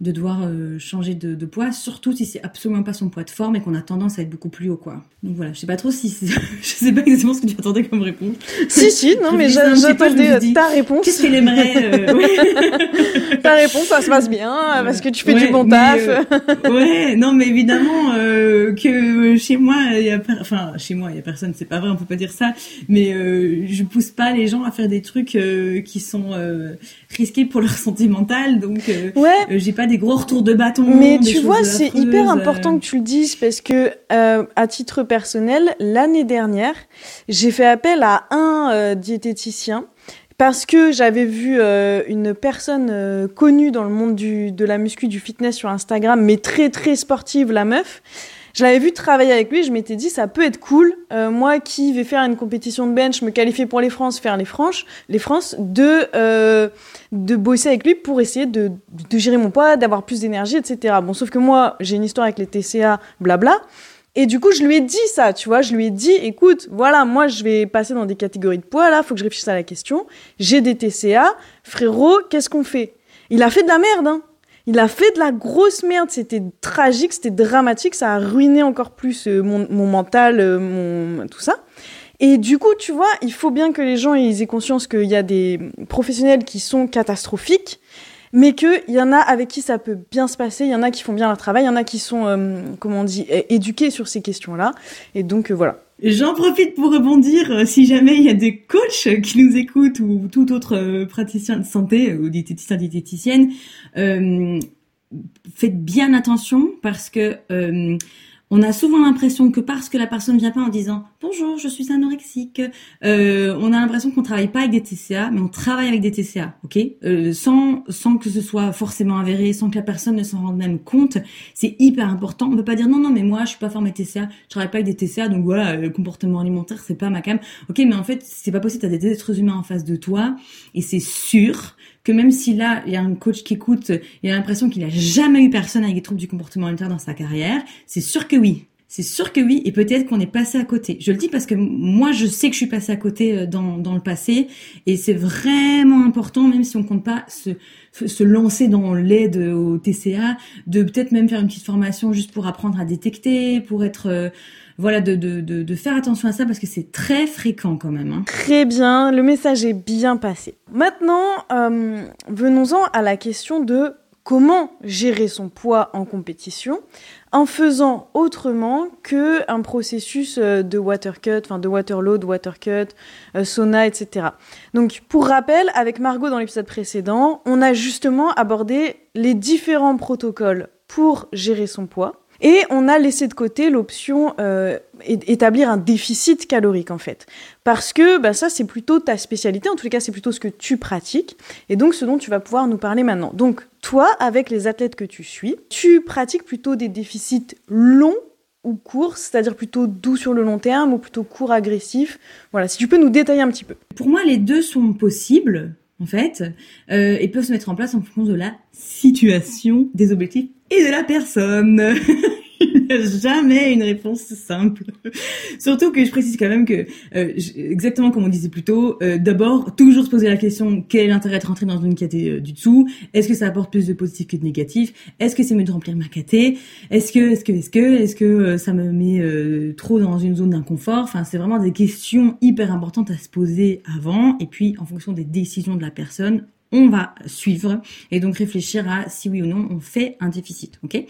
de devoir euh, changer de, de, poids, surtout si c'est absolument pas son poids de forme et qu'on a tendance à être beaucoup plus haut, quoi. Donc voilà, je sais pas trop si je sais pas exactement ce que tu attendais comme réponse. Si si, non mais j'attendais ta réponse. Qu'est-ce qu'elle aimerait euh, Ta réponse, ça se passe bien parce que tu fais du bon taf. Euh, ouais, non mais évidemment que chez moi, il y a, enfin chez moi, il y a personne, c'est pas vrai, on peut pas dire ça, mais je pousse pas les gens à faire des trucs qui sont risqués pour leur santé mentale, donc ouais. j'ai pas des gros retours de bâton. Mais tu vois, c'est hyper important que tu le dises parce que euh, à titre personnel, l'année dernière, j'ai fait appel à un euh, diététicien parce que j'avais vu euh, une personne connue dans le monde du, de la muscu, du fitness sur Instagram, mais très très sportive, la meuf. Je l'avais vu travailler avec lui, je m'étais dit ça peut être cool. Euh, moi qui vais faire une compétition de bench, me qualifier pour les France, faire les franches, les France, de euh, de bosser avec lui pour essayer de, de gérer mon poids, d'avoir plus d'énergie, etc. Bon, sauf que moi j'ai une histoire avec les TCA, blabla. Et du coup, je lui ai dit ça, tu vois, je lui ai dit, écoute, voilà, moi, je vais passer dans des catégories de poids, là, faut que je réfléchisse à la question. J'ai des TCA, frérot, qu'est-ce qu'on fait? Il a fait de la merde, hein. Il a fait de la grosse merde. C'était tragique, c'était dramatique. Ça a ruiné encore plus euh, mon, mental, euh, mon tout ça. Et du coup, tu vois, il faut bien que les gens aient conscience qu'il y a des professionnels qui sont catastrophiques, mais qu'il y en a avec qui ça peut bien se passer. Il y en a qui font bien leur travail, il y en a qui sont, euh, comment on dit, éduqués sur ces questions-là. Et donc, voilà. J'en profite pour rebondir euh, si jamais il y a des coachs qui nous écoutent ou tout autre euh, praticien de santé ou diététicien diététicienne, euh, faites bien attention parce que on a souvent l'impression que parce que la personne vient pas en disant bonjour, je suis anorexique, euh, on a l'impression qu'on travaille pas avec des TCA, mais on travaille avec des TCA, ok? Euh, Sans sans que ce soit forcément avéré, sans que la personne ne s'en rende même compte, c'est hyper important. On peut pas dire non non mais moi je suis pas formé TCA, je travaille pas avec des TCA, donc voilà le comportement alimentaire c'est pas ma cam. Ok, mais en fait c'est pas possible, t'as des êtres humains en face de toi et c'est sûr que même si là, il y a un coach qui écoute, il a l'impression qu'il a jamais eu personne avec des troubles du comportement alimentaire dans sa carrière, c'est sûr que oui. C'est sûr que oui, et peut-être qu'on est passé à côté. Je le dis parce que moi, je sais que je suis passée à côté euh, dans, dans le passé, et c'est vraiment important, même si on compte pas se, se lancer dans l'aide au TCA, de peut-être même faire une petite formation juste pour apprendre à détecter, pour être euh, voilà, de, de, faire attention à ça parce que c'est très fréquent quand même. Hein. Très bien, le message est bien passé. Maintenant, euh, venons-en à la question de comment gérer son poids en compétition en faisant autrement que un processus euh, de water cut, enfin de waterload, water cut, euh, sauna, etc. Donc, pour rappel, avec Margot dans l'épisode précédent, on a justement abordé les différents protocoles pour gérer son poids. Et on a laissé de côté l'option euh, établir un déficit calorique en fait. Parce que bah, ça c'est plutôt ta spécialité, en tous les cas c'est plutôt ce que tu pratiques, et donc ce dont tu vas pouvoir nous parler maintenant. Donc toi, avec les athlètes que tu suis, tu pratiques plutôt des déficits longs ou courts, c'est-à-dire plutôt doux sur le long terme ou plutôt court agressif. Voilà, si tu peux nous détailler un petit peu. Pour moi les deux sont possibles en fait, euh, et peuvent se mettre en place en fonction de la situation, des objectifs et de la personne. Il n'y a jamais une réponse simple. Surtout que je précise quand même que, euh, exactement comme on disait plus tôt, euh, d'abord, toujours se poser la question, quel est l'intérêt de rentrer dans une caté euh, du dessous? Est-ce que ça apporte plus de positif que de négatif? Est-ce que c'est mieux de remplir ma caté? Est-ce que, est-ce que, est-ce que, est-ce que ça me met trop dans une zone d'inconfort? Enfin, c'est vraiment des questions hyper importantes à se poser avant. Et puis, en fonction des décisions de la personne, on va suivre et donc réfléchir à si oui ou non on fait un déficit. Ok?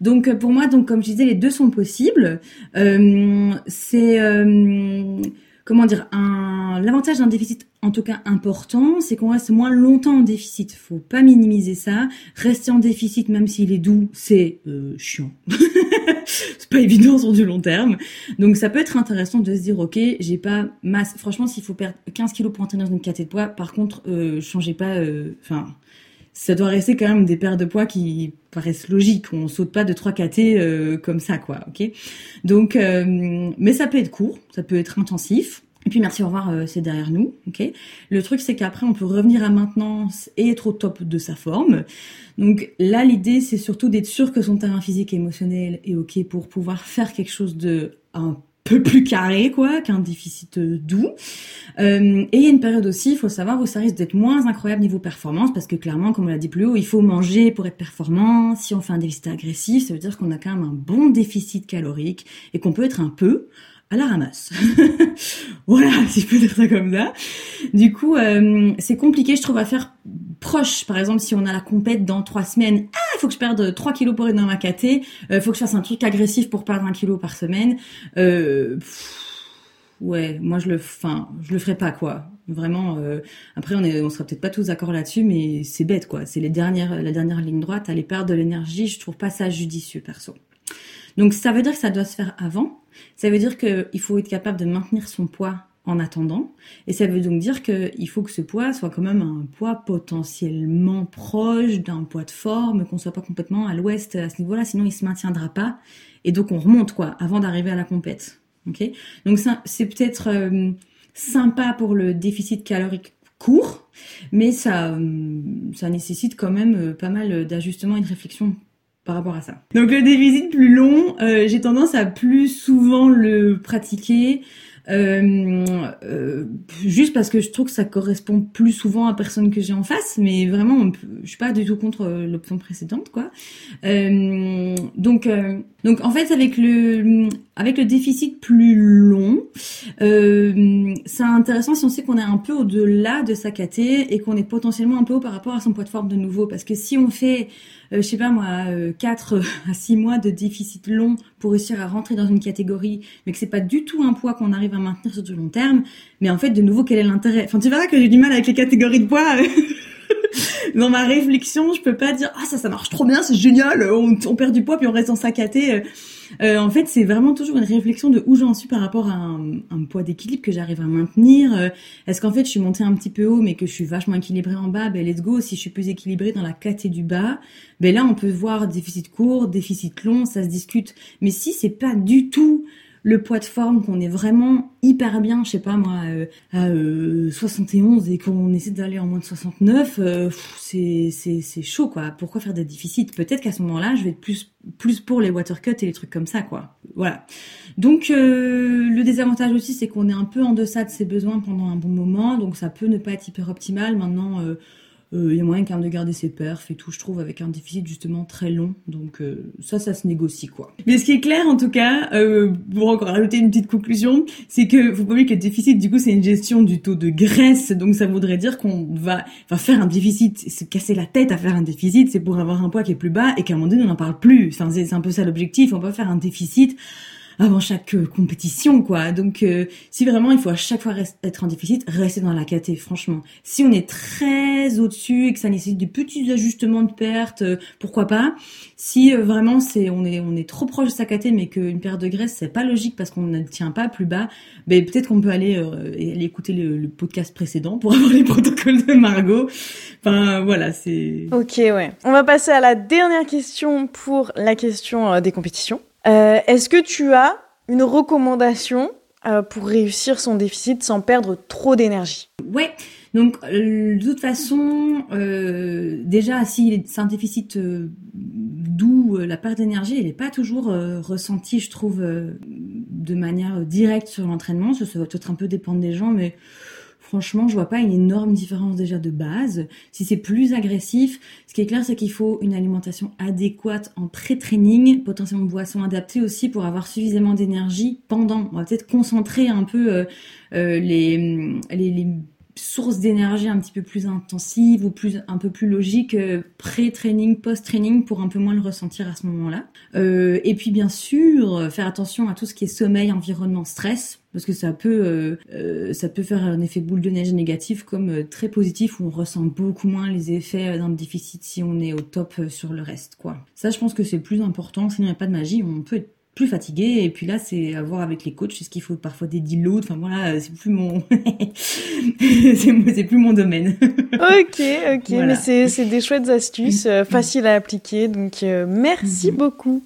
Donc pour moi, donc comme je disais, les deux sont possibles. Euh, c'est euh, comment dire un l'avantage d'un déficit en tout cas important, c'est qu'on reste moins longtemps en déficit. Faut pas minimiser ça. Rester en déficit, même s'il est doux, c'est euh, chiant. c'est pas évident sur du long terme. Donc ça peut être intéressant de se dire, ok, j'ai pas masse. Franchement, s'il faut perdre 15 kilos pour entrer dans une caté de poids, par contre, euh, changez pas. Euh, enfin, ça doit rester quand même des paires de poids qui paraissent logiques. On saute pas de 3 KT euh, comme ça, quoi. Ok? Donc, euh, mais ça peut être court, ça peut être intensif. Et puis merci, au revoir, euh, c'est derrière nous, ok? Le truc c'est qu'après on peut revenir à maintenance et être au top de sa forme. Donc là l'idée c'est surtout d'être sûr que son terrain physique et émotionnel est ok pour pouvoir faire quelque chose de un peu plus carré quoi qu'un déficit euh, doux. Euh, et il y a une période aussi, il faut savoir où ça risque d'être moins incroyable niveau performance parce que clairement comme on l'a dit plus haut, il faut manger pour être performant. Si on fait un déficit agressif, ça veut dire qu'on a quand même un bon déficit calorique et qu'on peut être un peu la ramasse. voilà, si je peux dire ça comme ça. Du coup, euh, c'est compliqué, je trouve, à faire proche. Par exemple, si on a la compète dans trois semaines, ah, il faut que je perde 3 kilos pour être dans ma caté, il faut que je fasse un truc agressif pour perdre un kilo par semaine. Euh, ouais, moi je le, enfin, je le ferai pas quoi. Vraiment. Euh, après, on est, on sera peut-être pas tous d'accord là-dessus, mais c'est bête quoi. C'est la dernière ligne droite. Aller perdre de l'énergie, je trouve pas ça judicieux perso. Donc ça veut dire que ça doit se faire avant. Ça veut dire qu'il faut être capable de maintenir son poids en attendant. Et ça veut donc dire qu'il faut que ce poids soit quand même un poids potentiellement proche d'un poids de forme, qu'on soit pas complètement à l'ouest à ce niveau-là, sinon il se maintiendra pas. Et donc on remonte quoi, avant d'arriver à la compète. Donc c'est peut-être euh, sympa pour le déficit calorique court, mais ça, euh, ça nécessite quand même euh, pas mal d'ajustements et de réflexion par rapport à ça. Donc le déficit plus long, euh, j'ai tendance à plus souvent le pratiquer euh, euh, juste parce que je trouve que ça correspond plus souvent à personne que j'ai en face, mais vraiment, je suis pas du tout contre l'option précédente, quoi. Euh, donc, euh, donc en fait, avec le avec le déficit plus long, euh, c'est intéressant si on sait qu'on est un peu au-delà de sa et qu'on est potentiellement un peu haut par rapport à son poids de forme de nouveau, parce que si on fait euh, je sais pas moi, 4 à 6 mois de déficit long pour réussir à rentrer dans une catégorie, mais que c'est pas du tout un poids qu'on arrive à maintenir sur du long terme, mais en fait, de nouveau, quel est l'intérêt? Enfin, tu verras que j'ai du mal avec les catégories de poids. dans ma réflexion, je peux pas dire ah ça ça marche trop bien, c'est génial, on, perd du poids puis on reste en sacaté. Euh, en fait, c'est vraiment toujours une réflexion de où j'en suis par rapport à un, un poids d'équilibre que j'arrive à maintenir. Euh, est-ce qu'en fait, je suis montée un petit peu haut, mais que je suis vachement équilibrée en bas? Ben let's go. Si je suis plus équilibrée dans la caté du bas, ben là, on peut voir déficit court, déficit long, ça se discute. Mais si c'est pas du tout le poids de forme, qu'on est vraiment hyper bien, je sais pas moi, euh, à 71 et qu'on essaie d'aller en moins de 69, c'est c'est chaud quoi. Pourquoi faire des déficits? Peut-être qu'à ce moment-là, je vais être plus plus pour les water cuts et les trucs comme ça quoi. Voilà. Donc le désavantage aussi, c'est qu'on est un peu en deçà de ses besoins pendant un bon moment, donc ça peut ne pas être hyper optimal. Maintenant euh, il y a moyen quand même de garder ses perfs et tout, je trouve, avec un déficit justement très long. Donc euh, ça, ça se négocie quoi. Mais ce qui est clair en tout cas, euh, pour encore rajouter une petite conclusion, c'est que faut pas oublier que le déficit, du coup, c'est une gestion du taux de graisse. Donc ça voudrait dire qu'on va, va faire un déficit, se casser la tête à faire un déficit, c'est pour avoir un poids qui est plus bas et qu'à un moment donné, on n'en parle plus. Enfin, c'est un peu ça l'objectif. On va faire un déficit avant chaque euh, compétition, quoi. Donc, euh, si vraiment il faut à chaque fois être en déficit, restez dans la KT, franchement. Si on est très au-dessus et que ça nécessite des petits ajustements de perte, euh, pourquoi pas. Si vraiment c'est on est on est trop proche de sa KT, mais qu'une perte de graisse c'est pas logique parce qu'on ne tient pas plus bas, ben peut-être qu'on peut aller, aller écouter le, le, podcast précédent pour avoir les protocoles de Margot. Enfin voilà, c'est. Ok, ouais. On va passer à la dernière question pour la question des compétitions. Euh, est-ce que tu as une recommandation euh, pour réussir son déficit sans perdre trop d'énergie? Ouais. Donc euh, de toute façon, déjà si c'est un déficit d'où la perte d'énergie, elle n'est pas toujours ressentie, je trouve, de manière directe sur l'entraînement. Ça, ça va peut-être un peu dépendre des gens, mais Franchement, je vois pas une énorme différence déjà de base. Si c'est plus agressif, ce qui est clair, c'est qu'il faut une alimentation adéquate en pré-training, potentiellement boisson adaptée aussi pour avoir suffisamment d'énergie pendant. On va peut-être concentrer un peu euh, euh, les, les, les sources d'énergie un petit peu plus intensives ou plus un peu plus logiques euh, pré-training, post-training pour un peu moins le ressentir à ce moment-là. Euh, et puis bien sûr, faire attention à tout ce qui est sommeil, environnement, stress parce que ça peut euh, euh, ça peut faire un effet boule de neige négatif comme euh, très positif où on ressent beaucoup moins les effets d'un déficit si on est au top sur le reste quoi. Ça je pense que c'est plus important, sinon il n'y a pas de magie, on peut être plus fatigué. Et puis là c'est à voir avec les coachs est-ce qu'il faut parfois des deloads enfin voilà c'est plus mon c'est plus mon domaine. Ok ok mais c'est c'est des chouettes astuces faciles à appliquer. Donc merci mhm. beaucoup.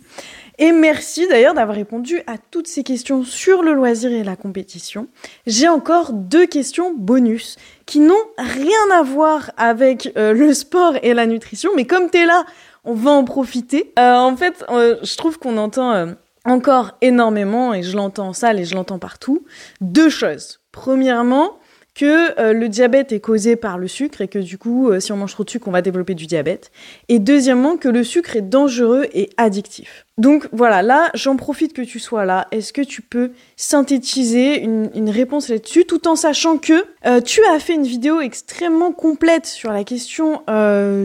Et merci d'ailleurs d'avoir répondu à toutes ces questions sur le loisir et la compétition. J'ai encore deux questions bonus qui n'ont rien à voir avec euh, le sport et la nutrition, mais comme t'es là, on va en profiter. Euh, en fait, euh, je trouve qu'on entend encore énormément, et je l'entends en salle et je l'entends partout, deux choses. Premièrement, que euh, le diabète est causé par le sucre et que du coup, euh, si on mange trop de sucre, on va développer du diabète. Et deuxièmement, que le sucre est dangereux et addictif. Donc voilà, là, j'en profite que tu sois là. Est-ce que tu peux synthétiser une, réponse là-dessus, tout en sachant que euh, tu as fait une vidéo extrêmement complète sur la question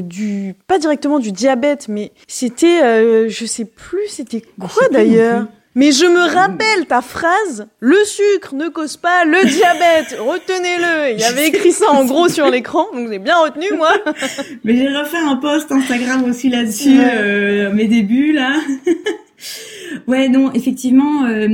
du, pas directement du diabète, mais c'était, je sais plus, c'était quoi d'ailleurs? Mais je me rappelle ta phrase, le sucre ne cause pas le diabète, retenez-le. Il y avait écrit ça en gros sur l'écran, donc j'ai bien retenu moi. Mais j'ai refait un post Instagram aussi là-dessus, euh, mes débuts là. Ouais, non, effectivement, euh,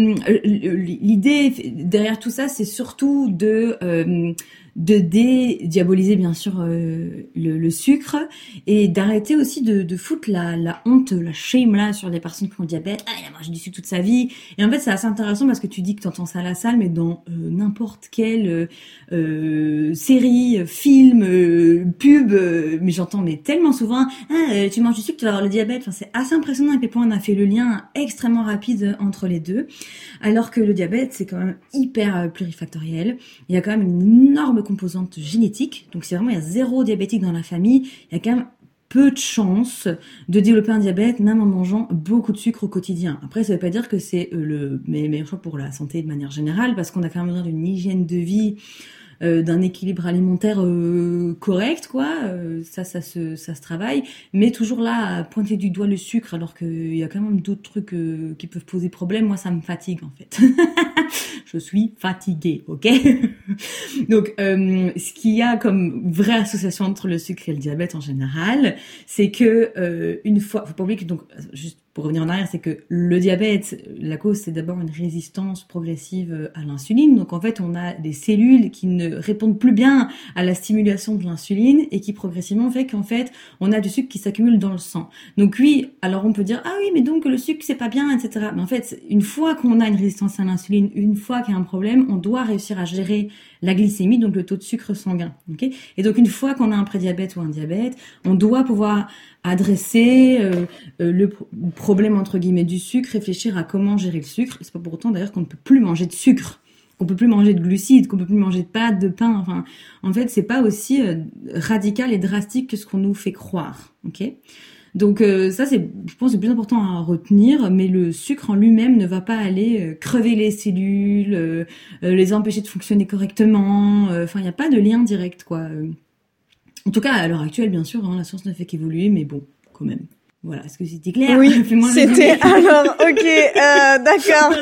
l'idée derrière tout ça, c'est surtout de euh, de dédiaboliser bien sûr euh, le, sucre et d'arrêter aussi de, foutre la, honte, la shame là sur les personnes qui ont diabète. Ah, il a mangé du sucre toute sa vie. Et en fait, c'est assez intéressant parce que tu dis que tu entends ça à la salle, mais dans euh, n'importe quelle euh, série, film, pub, mais j'entends mais tellement souvent, ah, tu manges du sucre, tu vas avoir le diabète. Enfin, c'est assez impressionnant à quel point on a fait le lien extrêmement rapide entre les deux, alors que le diabète c'est quand même hyper plurifactoriel. Il y a quand même une énorme composante génétique. Donc si vraiment il y a zéro diabétique dans la famille, il y a quand même peu de chances de développer un diabète même en mangeant beaucoup de sucre au quotidien. Après, ça veut pas dire que c'est euh, le meilleur choix pour la santé de manière générale, parce qu'on a quand même besoin d'une hygiène de vie, euh, d'un équilibre alimentaire euh, correct, quoi. ça, ça se, ça se travaille, mais toujours là pointer du doigt le sucre, alors qu'il y a quand même d'autres trucs qui peuvent poser problème. Moi, ça me fatigue en fait. Je suis fatiguée, ok? Donc, euh, ce qu'il y a comme vraie association entre le sucre et le diabète en général, c'est que euh, une fois, faut pas oublier que donc juste pour revenir en arrière, c'est que le diabète, la cause, c'est d'abord une résistance progressive à l'insuline. Donc en fait, on a des cellules qui ne répondent plus bien à la stimulation de l'insuline et qui progressivement fait qu'en fait, on a du sucre qui s'accumule dans le sang. Donc oui, alors on peut dire ah oui, mais donc le sucre c'est pas bien, etc. Mais en fait, une fois qu'on a une résistance à l'insuline, une fois qu'il y a un problème, on doit réussir à gérer la glycémie, donc le taux de sucre sanguin. Et donc une fois qu'on a un prédiabète ou un diabète, on doit pouvoir adresser euh, euh, le problème entre guillemets du sucre, réfléchir à comment gérer le sucre. C'est pas pour autant d'ailleurs qu'on ne peut plus manger de sucre, qu'on peut plus manger de glucides, qu'on peut plus manger de pâtes, de pain. Enfin, en fait, c'est pas aussi euh, radical et drastique que ce qu'on nous fait croire. Donc ça, c'est, je pense, c'est plus important à retenir. Mais le sucre en lui-même ne va pas aller crever les cellules, les empêcher de fonctionner correctement. Enfin, il n'y a pas de lien direct, quoi. En tout cas, à l'heure actuelle, bien sûr, hein, la science ne fait qu'évoluer, mais bon, quand même. Voilà, est-ce que c'était clair? Oui, c'était alors ok, euh, d'accord.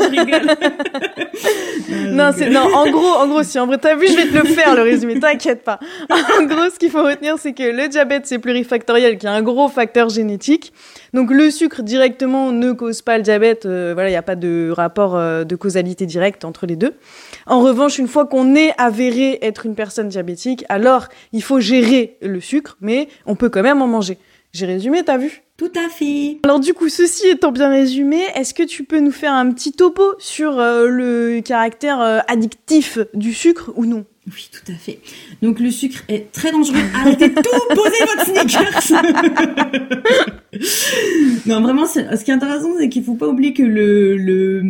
non, c'est non, en gros, en gros, si en vrai t'as vu, je vais te le faire le résumé, t'inquiète pas. En gros, ce qu'il faut retenir, c'est que le diabète c'est plurifactoriel, qui est un gros facteur génétique. Donc le sucre directement ne cause pas le diabète. Euh, voilà, il n'y a pas de rapport euh, de causalité directe entre les deux. En revanche, une fois qu'on est avéré être une personne diabétique, alors il faut gérer le sucre, mais on peut quand même en manger. J'ai résumé, t'as vu? Tout à fait. Alors du coup, ceci étant bien résumé, est-ce que tu peux nous faire un petit topo sur euh, le caractère euh, addictif du sucre ou non? Oui, tout à fait. Donc le sucre est très dangereux. Arrêtez tout, posez votre sneakers. non, vraiment, ce qui est intéressant, c'est qu'il faut pas oublier que le, le,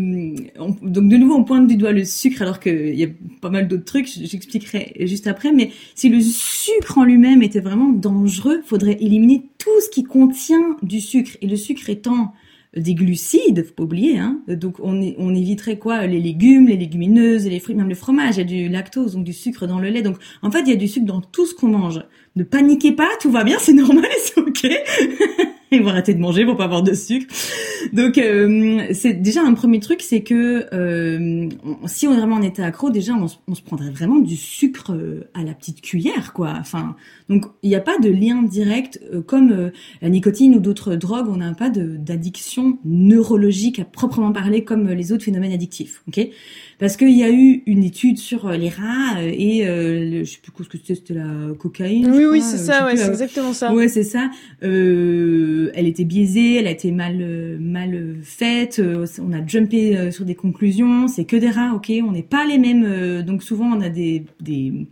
donc de nouveau, on pointe du doigt le sucre, alors qu'il y a pas mal d'autres trucs. J'expliquerai juste après. Mais si le sucre en lui-même était vraiment dangereux, faudrait éliminer tout ce qui contient du sucre. Et le sucre étant des glucides, faut pas oublier. Hein. Donc on, éviterait quoi? Les légumes, les légumineuses, les fruits, même le fromage. Il y a du lactose, donc du sucre dans le lait. Donc en fait, il y a du sucre dans tout ce qu'on mange. Ne paniquez pas, tout va bien, c'est normal, c'est ok. Ils vont arrêter de manger pour pas avoir de sucre. Donc euh, c'est déjà un premier truc, c'est que euh, si on est vraiment en état accro, déjà on, on, se prendrait vraiment du sucre euh, à la petite cuillère, quoi. Enfin, donc il n'y a pas de lien direct euh, comme euh, la nicotine ou d'autres drogues. On n'a pas d'addiction neurologique à proprement parler comme les autres phénomènes addictifs, ok? Parce qu'il y a eu une étude sur les rats et le, je sais plus ce que c'était, c'était la cocaïne. Oui, oui, c'est ça, ouais, c'est exactement ça. Ouais, c'est ça. elle était biaisée, elle a été mal mal faite. on a jumpé sur des conclusions. C'est que des rats, ok On n'est pas les mêmes. donc souvent on a des des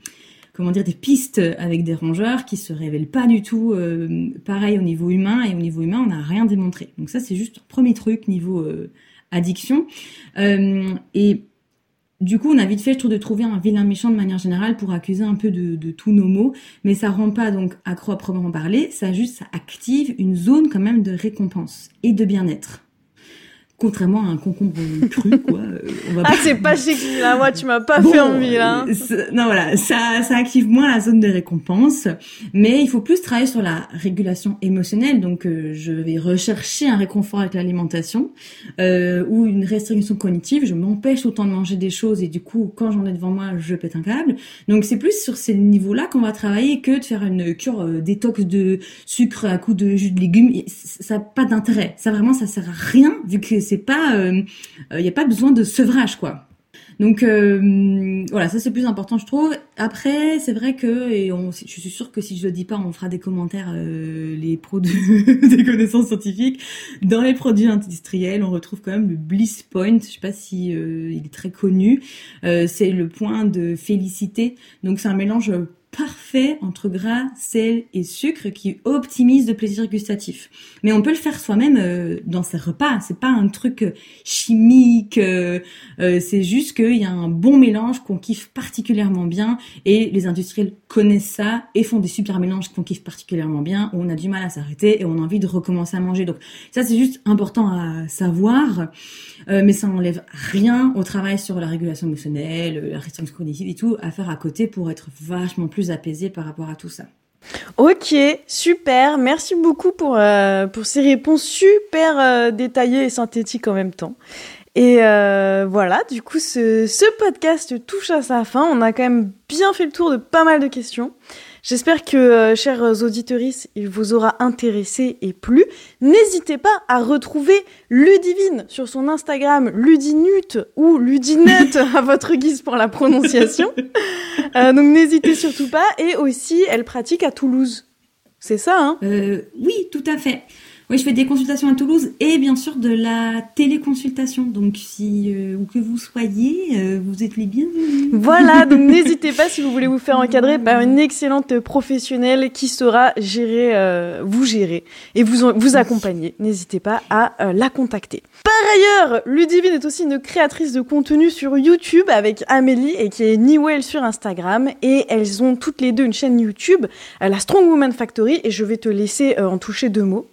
comment dire des pistes avec des rongeurs qui se révèlent pas du tout euh, pareil au niveau humain et au niveau humain on n'a rien démontré. Donc ça c'est juste un premier truc niveau euh, addiction euh, et du coup, on a vite fait, je trouve, de trouver un vilain méchant de manière générale pour accuser un peu de, tous nos maux, mais ça rend pas donc accro à proprement parler, ça juste, ça active une zone quand même de récompense et de bien-être contrairement à un concombre cru quoi euh, on va ah c'est pas chic là moi tu m'as pas fait envie là. non voilà ça ça active moins la zone de récompense mais il faut plus travailler sur la régulation émotionnelle. Donc euh, je vais rechercher un réconfort avec l'alimentation euh, ou une restriction cognitive. Je m'empêche autant de manger des choses et du coup quand j'en ai devant moi je pète un câble. Donc c'est plus sur ces niveaux là qu'on va travailler que de faire une cure euh, détox de sucre à coup de jus de légumes. Ça n'a pas d'intérêt. Ça vraiment ça sert à rien vu que c'est pas, il euh, n'y euh, a pas besoin de sevrage quoi. Donc euh, voilà, ça c'est plus important je trouve. Après, c'est vrai que et on, je suis sûre que si je le dis pas, on fera des commentaires les pros des connaissances scientifiques. Dans les produits industriels, on retrouve quand même le Bliss Point. Je sais pas si il est très connu. c'est le point de félicité. Donc c'est un mélange parfait entre gras, sel et sucre qui optimise le plaisir gustatif. Mais on peut le faire soi-même euh, dans ses repas. C'est pas un truc euh, chimique. Euh, c'est juste qu'il y a un bon mélange qu'on kiffe particulièrement bien et les industriels connaissent ça et font des super mélanges qu'on kiffe particulièrement bien. Où on a du mal à s'arrêter et on a envie de recommencer à manger. Donc ça c'est juste important à savoir. mais ça n'enlève rien au travail sur la régulation émotionnelle, la restriction cognitive et tout à faire à côté pour être vachement plus apaisé par rapport à tout ça. Ok, super. Merci beaucoup pour, euh, pour ces réponses super euh, détaillées et synthétiques en même temps. Et euh, voilà, du coup, ce, ce podcast touche à sa fin. On a quand même bien fait le tour de pas mal de questions. J'espère que, euh, chers auditeurs, il vous aura intéressé et plu. N'hésitez pas à retrouver Ludivine sur son Instagram Ludinut ou Ludinut à votre guise pour la prononciation. Euh, donc n'hésitez surtout pas. Et aussi, elle pratique à Toulouse. C'est ça, hein? Euh, Oui, tout à fait. Oui, je fais des consultations à Toulouse et bien sûr de la téléconsultation. Donc, si euh, où que vous soyez, euh, vous êtes les bienvenus. Voilà, donc n'hésitez pas si vous voulez vous faire encadrer par une excellente professionnelle qui saura gérer, euh, vous gérer et vous vous accompagner. N'hésitez pas à la contacter. Par ailleurs, Ludivine est aussi une créatrice de contenu sur YouTube avec Amélie et qui est Niwell sur Instagram et elles ont toutes les deux une chaîne YouTube, la Strong Woman Factory et je vais te laisser en toucher deux mots.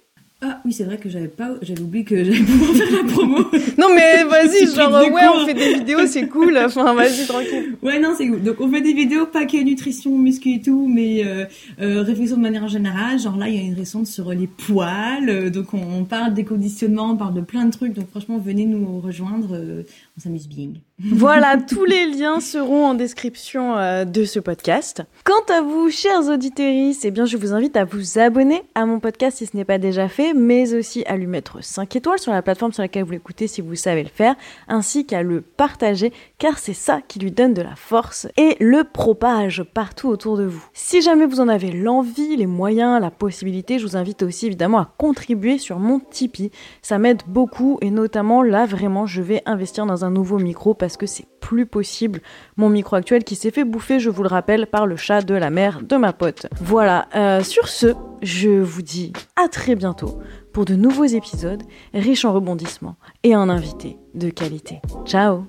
Ah oui, c'est vrai que j'avais pas, j'avais oublié que j'allais pouvoir faire la promo. non mais vas-y, genre ouais, on fait des vidéos, c'est cool. Enfin, vas-y tranquille. Ouais, non, c'est cool. Donc on fait des vidéos pas que nutrition, muscu et tout, mais euh, euh, réflexion de manière générale. Genre là, il y a une récente sur les poils. Euh, donc on, on, parle des conditionnements, on parle de plein de trucs. Donc franchement, venez nous rejoindre. Euh, on s'amuse bien. Voilà, tous les liens seront en description euh, de ce podcast. Quant à vous, chers auditeurs, eh bien, je vous invite à vous abonner à mon podcast si ce n'est pas déjà fait, mais aussi à lui mettre 5 étoiles sur la plateforme sur laquelle vous l'écoutez si vous savez le faire, ainsi qu'à le partager, car c'est ça qui lui donne de la force et le propage partout autour de vous. Si jamais vous en avez l'envie, les moyens, la possibilité, je vous invite aussi évidemment à contribuer sur mon Tipeee. Ça m'aide beaucoup et notamment là, vraiment, je vais investir dans un nouveau micro parce que c'est plus possible. Mon micro actuel qui s'est fait bouffer, je vous le rappelle, par le chat de la mère de ma pote. Voilà, euh, sur ce, je vous dis à très bientôt pour de nouveaux épisodes riches en rebondissements et en invité de qualité. Ciao